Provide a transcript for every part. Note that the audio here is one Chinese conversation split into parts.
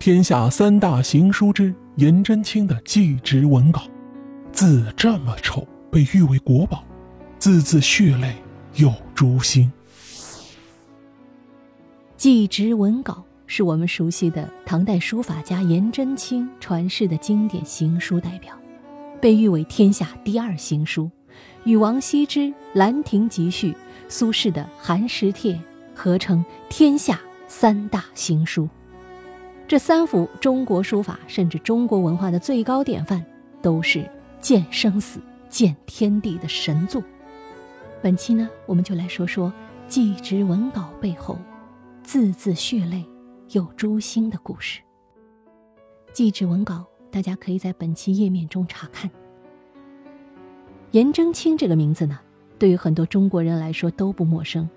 天下三大行书之颜真卿的祭侄文稿，字这么丑，被誉为国宝，字字血泪有诛心。祭侄文稿是我们熟悉的唐代书法家颜真卿传世的经典行书代表，被誉为天下第二行书，与王羲之《兰亭集序》、苏轼的《寒食帖》合称天下三大行书。这三幅中国书法甚至中国文化的最高典范，都是见生死、见天地的神作。本期呢，我们就来说说祭侄文稿背后字字血泪又诛心的故事。祭侄文稿，大家可以在本期页面中查看。颜真卿这个名字呢，对于很多中国人来说都不陌生。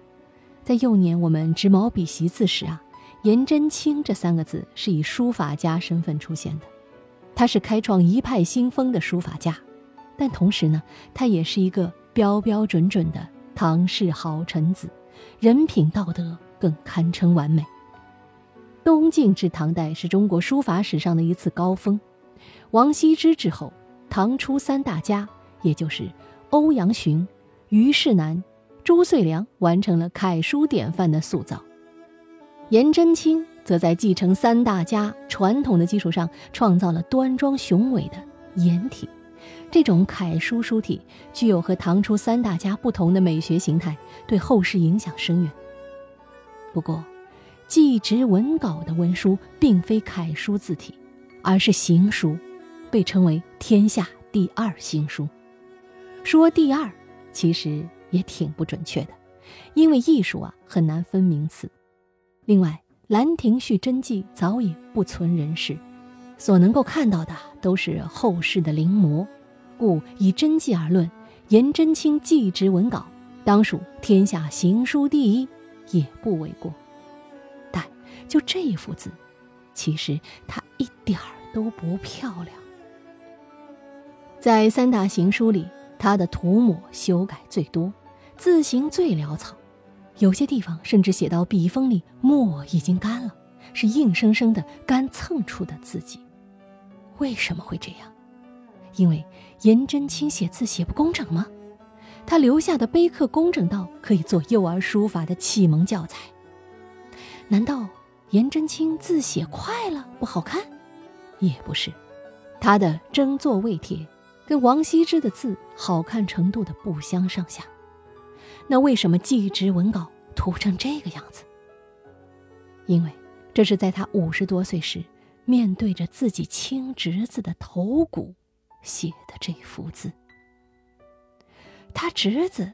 在幼年我们执毛笔习字时啊。颜真卿这三个字是以书法家身份出现的，他是开创一派新风的书法家，但同时呢，他也是一个标标准准的唐氏好臣子，人品道德更堪称完美。东晋至唐代是中国书法史上的一次高峰，王羲之之后，唐初三大家，也就是欧阳询、虞世南、朱遂良，完成了楷书典范的塑造。颜真卿则在继承三大家传统的基础上，创造了端庄雄伟的颜体。这种楷书书体具有和唐初三大家不同的美学形态，对后世影响深远。不过，祭侄文稿的文书并非楷书字体，而是行书，被称为天下第二行书。说第二，其实也挺不准确的，因为艺术啊很难分名次。另外，《兰亭序真迹》早已不存人世，所能够看到的都是后世的临摹，故以真迹而论，颜真卿祭侄文稿当属天下行书第一，也不为过。但就这一幅字，其实它一点儿都不漂亮。在三大行书里，它的涂抹修改最多，字形最潦草。有些地方甚至写到笔锋里墨已经干了，是硬生生的干蹭出的字迹。为什么会这样？因为颜真卿写字写不工整吗？他留下的碑刻工整到可以做幼儿书法的启蒙教材？难道颜真卿字写快了不好看？也不是，他的争座位帖跟王羲之的字好看程度的不相上下。那为什么祭侄文稿涂成这个样子？因为这是在他五十多岁时，面对着自己亲侄子的头骨写的这幅字。他侄子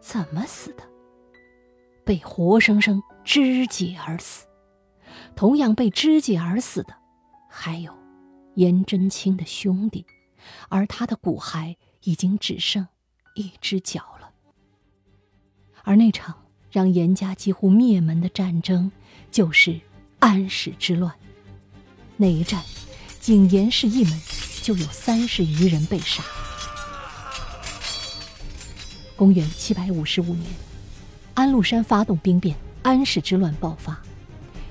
怎么死的？被活生生肢解而死。同样被肢解而死的，还有颜真卿的兄弟，而他的骨骸已经只剩一只脚了。而那场让严家几乎灭门的战争，就是安史之乱。那一战，仅严氏一门就有三十余人被杀。公元七百五十五年，安禄山发动兵变，安史之乱爆发。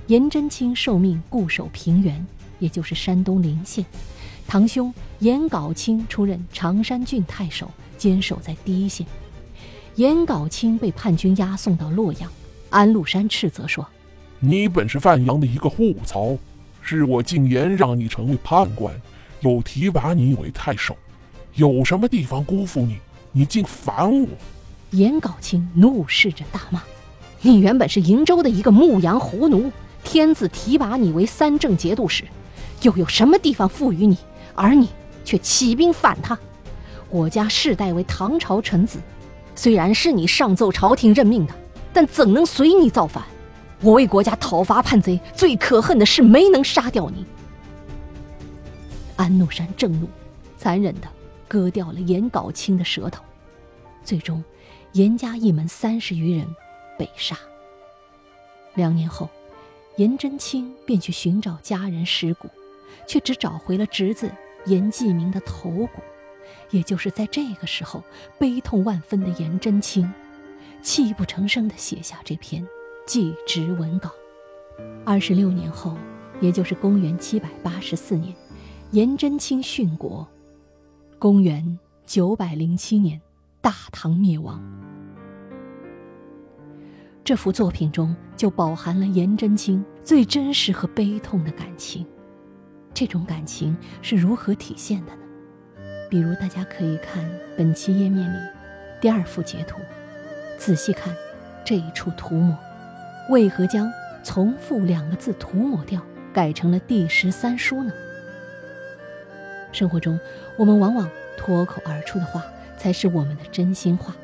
颜真卿受命固守平原，也就是山东临县。堂兄颜杲卿出任常山郡太守，坚守在第一线。颜杲卿被叛军押送到洛阳，安禄山斥责说：“你本是范阳的一个户曹，是我进言让你成为判官，又提拔你为太守，有什么地方辜负你？你竟反我！”颜杲卿怒视着大骂：“你原本是瀛州的一个牧羊胡奴，天子提拔你为三正节度使，又有什么地方赋予你？而你却起兵反他！我家世代为唐朝臣子。”虽然是你上奏朝廷任命的，但怎能随你造反？我为国家讨伐叛贼，最可恨的是没能杀掉你。安禄山正怒，残忍地割掉了颜杲卿的舌头。最终，颜家一门三十余人被杀。两年后，颜真卿便去寻找家人尸骨，却只找回了侄子颜季明的头骨。也就是在这个时候，悲痛万分的颜真卿，泣不成声地写下这篇祭侄文稿。二十六年后，也就是公元七百八十四年，颜真卿殉国。公元九百零七年，大唐灭亡。这幅作品中就饱含了颜真卿最真实和悲痛的感情。这种感情是如何体现的呢？比如，大家可以看本期页面里第二幅截图，仔细看这一处涂抹，为何将“从父”两个字涂抹掉，改成了第十三书呢？生活中，我们往往脱口而出的话才是我们的真心话，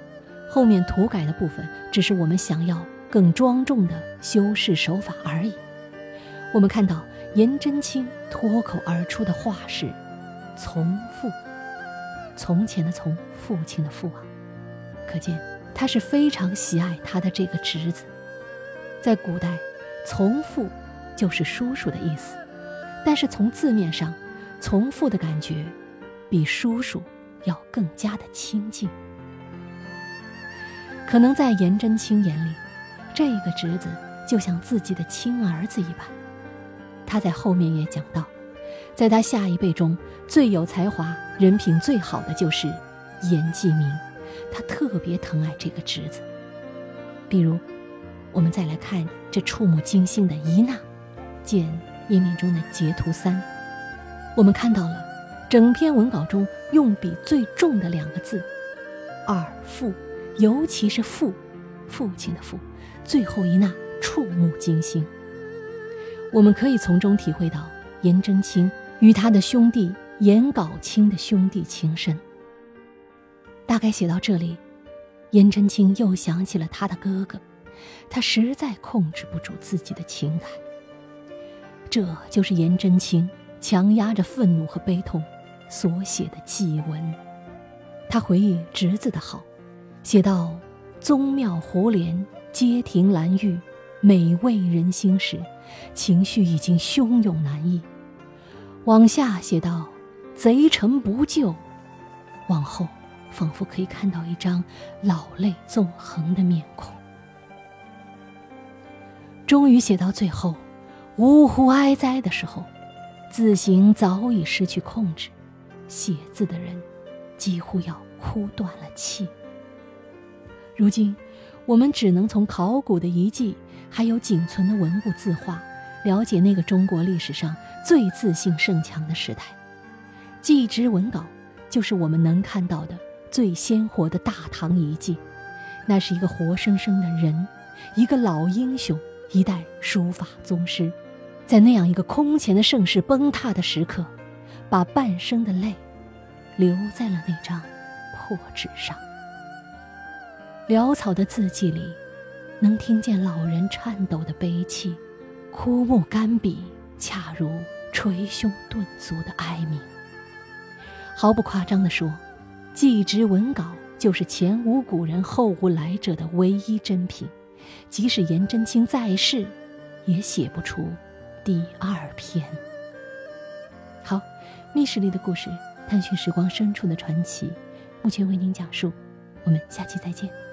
后面涂改的部分只是我们想要更庄重的修饰手法而已。我们看到颜真卿脱口而出的话是“从父”，从前的从，父亲的父啊，可见他是非常喜爱他的这个侄子。在古代，“从父”就是叔叔的意思，但是从字面上。从父的感觉，比叔叔要更加的亲近。可能在颜真卿眼里，这个侄子就像自己的亲儿子一般。他在后面也讲到，在他下一辈中最有才华、人品最好的就是颜季明，他特别疼爱这个侄子。比如，我们再来看这触目惊心的一捺，见页面中的截图三。我们看到了，整篇文稿中用笔最重的两个字“二父”，尤其是“父”，父亲的“父”，最后一捺触目惊心。我们可以从中体会到颜真卿与他的兄弟颜杲卿的兄弟情深。大概写到这里，颜真卿又想起了他的哥哥，他实在控制不住自己的情感。这就是颜真卿。强压着愤怒和悲痛所写的祭文，他回忆侄子的好，写到：“宗庙胡帘，街亭兰玉，美味人心时，情绪已经汹涌难抑。”往下写道：“贼臣不救。”往后，仿佛可以看到一张老泪纵横的面孔。终于写到最后，呜呼哀哉的时候。字形早已失去控制，写字的人几乎要哭断了气。如今，我们只能从考古的遗迹，还有仅存的文物字画，了解那个中国历史上最自信盛强的时代。祭侄文稿就是我们能看到的最鲜活的大唐遗迹，那是一个活生生的人，一个老英雄，一代书法宗师。在那样一个空前的盛世崩塌的时刻，把半生的泪留在了那张破纸上。潦草的字迹里，能听见老人颤抖的悲泣，枯木干笔，恰如捶胸顿足的哀鸣。毫不夸张地说，祭侄文稿就是前无古人后无来者的唯一珍品，即使颜真卿在世，也写不出。第二篇。好，密室里的故事，探寻时光深处的传奇，目前为您讲述。我们下期再见。